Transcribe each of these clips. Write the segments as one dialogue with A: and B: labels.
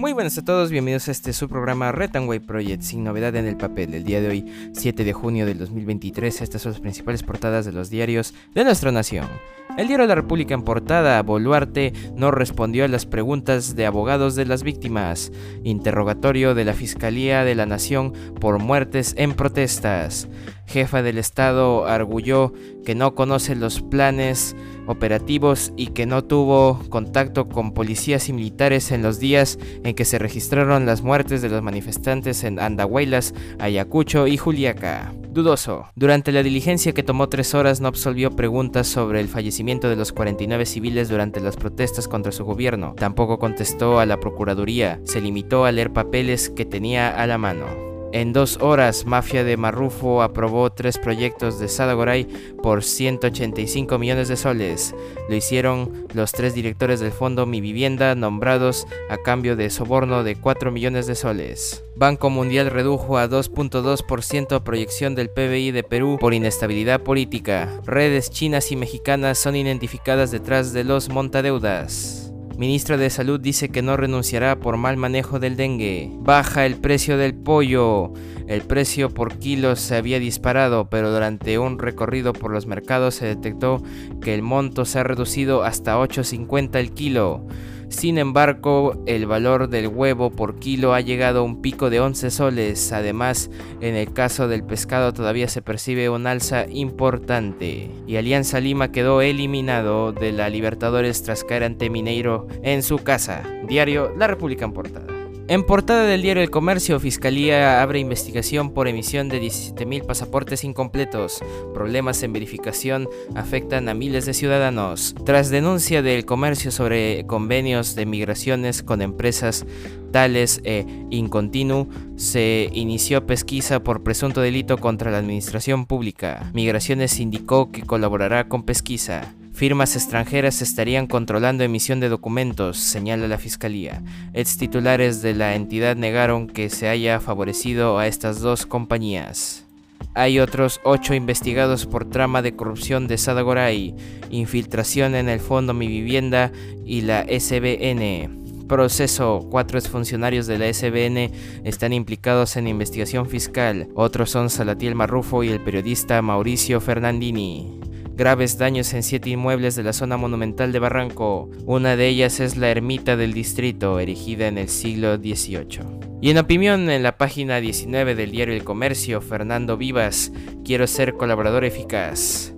A: Muy buenas a todos, bienvenidos a este su programa White Project, sin novedad en el papel. El día de hoy, 7 de junio del 2023, estas son las principales portadas de los diarios de nuestra nación. El diario La República en portada, Boluarte no respondió a las preguntas de abogados de las víctimas. Interrogatorio de la Fiscalía de la Nación por muertes en protestas. Jefa del Estado arguyó que no conoce los planes operativos y que no tuvo contacto con policías y militares en los días en que se registraron las muertes de los manifestantes en Andahuaylas, Ayacucho y Juliaca. Dudoso. Durante la diligencia que tomó tres horas no absolvió preguntas sobre el fallecimiento de los 49 civiles durante las protestas contra su gobierno. Tampoco contestó a la Procuraduría. Se limitó a leer papeles que tenía a la mano. En dos horas, Mafia de Marrufo aprobó tres proyectos de Sadagoray por 185 millones de soles. Lo hicieron los tres directores del fondo Mi Vivienda, nombrados a cambio de soborno de 4 millones de soles. Banco Mundial redujo a 2.2% proyección del PBI de Perú por inestabilidad política. Redes chinas y mexicanas son identificadas detrás de los montadeudas. Ministro de Salud dice que no renunciará por mal manejo del dengue. Baja el precio del pollo. El precio por kilo se había disparado, pero durante un recorrido por los mercados se detectó que el monto se ha reducido hasta 8.50 el kilo. Sin embargo, el valor del huevo por kilo ha llegado a un pico de 11 soles. Además, en el caso del pescado todavía se percibe un alza importante. Y Alianza Lima quedó eliminado de la Libertadores tras caer ante Mineiro en su casa. Diario La República en portada. En portada del diario El Comercio, Fiscalía abre investigación por emisión de 17.000 pasaportes incompletos. Problemas en verificación afectan a miles de ciudadanos. Tras denuncia del comercio sobre convenios de migraciones con empresas tales e Incontinu, se inició pesquisa por presunto delito contra la administración pública. Migraciones indicó que colaborará con pesquisa. Firmas extranjeras estarían controlando emisión de documentos, señala la Fiscalía. Ex titulares de la entidad negaron que se haya favorecido a estas dos compañías. Hay otros ocho investigados por trama de corrupción de Sadagoray, infiltración en el Fondo Mi Vivienda y la SBN. Proceso. Cuatro exfuncionarios de la SBN están implicados en investigación fiscal. Otros son Salatiel Marrufo y el periodista Mauricio Fernandini graves daños en siete inmuebles de la zona monumental de Barranco. Una de ellas es la ermita del distrito, erigida en el siglo XVIII. Y en opinión en la página 19 del diario El Comercio, Fernando Vivas, quiero ser colaborador eficaz.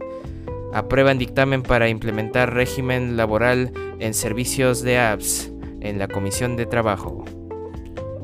A: Aprueban dictamen para implementar régimen laboral en servicios de apps en la Comisión de Trabajo.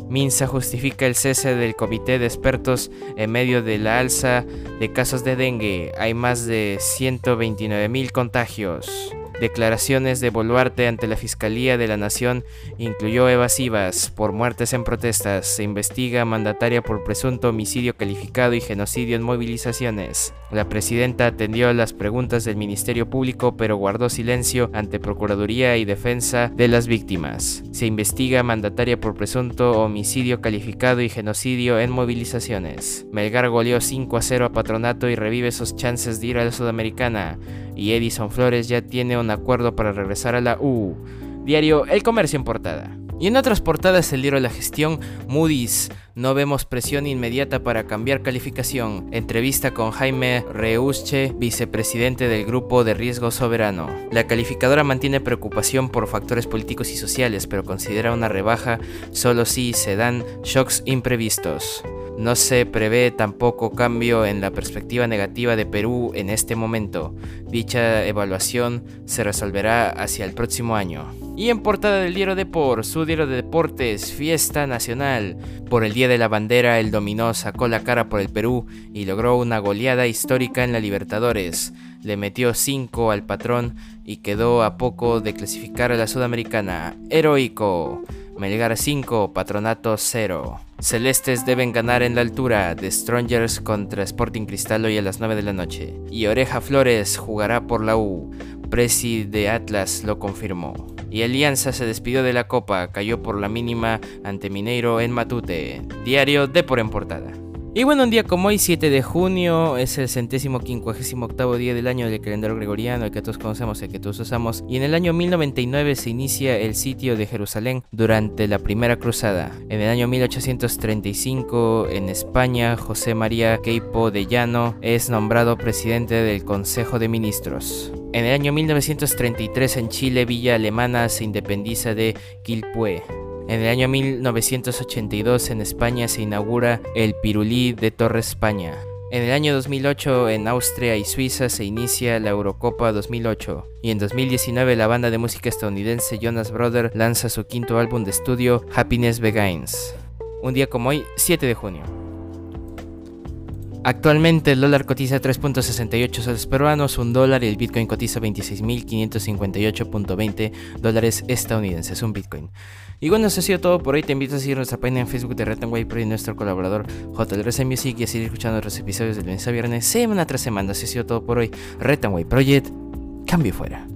A: Minsa justifica el cese del comité de expertos en medio de la alza de casos de dengue. Hay más de 129 mil contagios. Declaraciones de Boluarte ante la Fiscalía de la Nación incluyó evasivas por muertes en protestas. Se investiga mandataria por presunto homicidio calificado y genocidio en movilizaciones. La presidenta atendió las preguntas del Ministerio Público pero guardó silencio ante Procuraduría y Defensa de las víctimas. Se investiga mandataria por presunto homicidio calificado y genocidio en movilizaciones. Melgar goleó 5 a 0 a Patronato y revive sus chances de ir a la Sudamericana y Edison Flores ya tiene un acuerdo para regresar a la U. Diario El Comercio en portada. Y en otras portadas el diario La Gestión, Moody's, no vemos presión inmediata para cambiar calificación. Entrevista con Jaime Reusche, vicepresidente del Grupo de Riesgo Soberano. La calificadora mantiene preocupación por factores políticos y sociales, pero considera una rebaja solo si se dan shocks imprevistos. No se prevé tampoco cambio en la perspectiva negativa de Perú en este momento. Dicha evaluación se resolverá hacia el próximo año. Y en portada del diario Depor, su diario de deportes, fiesta nacional. Por el Día de la Bandera, el dominó sacó la cara por el Perú y logró una goleada histórica en la Libertadores. Le metió 5 al patrón y quedó a poco de clasificar a la Sudamericana. Heroico. Melgar 5, Patronato 0. Celestes deben ganar en la altura de Strongers contra Sporting Cristal hoy a las 9 de la noche. Y Oreja Flores jugará por la U. Presi de Atlas lo confirmó. y Alianza se despidió de la Copa, cayó por la mínima ante Mineiro en Matute. Diario de por en portada. Y bueno, un día como hoy, 7 de junio, es el centésimo quincuagésimo octavo día del año del calendario gregoriano, el que todos conocemos, el que todos usamos. Y en el año 1099 se inicia el sitio de Jerusalén durante la Primera Cruzada. En el año 1835, en España, José María Queipo de Llano es nombrado presidente del Consejo de Ministros. En el año 1933, en Chile, Villa Alemana se independiza de Quilpué. En el año 1982 en España se inaugura el Pirulí de Torre España. En el año 2008 en Austria y Suiza se inicia la Eurocopa 2008 y en 2019 la banda de música estadounidense Jonas Brothers lanza su quinto álbum de estudio Happiness Begins. Un día como hoy, 7 de junio. Actualmente el dólar cotiza 3.68 soles peruanos, un dólar y el Bitcoin cotiza 26.558.20 dólares estadounidenses, un Bitcoin. Y bueno, eso ha sido todo por hoy. Te invito a seguir nuestra página en Facebook de Pro y nuestro colaborador JLRC Music y a seguir escuchando otros episodios del lunes a viernes, semana tras semana. Eso ha sido todo por hoy. Rettenway Project, cambio fuera.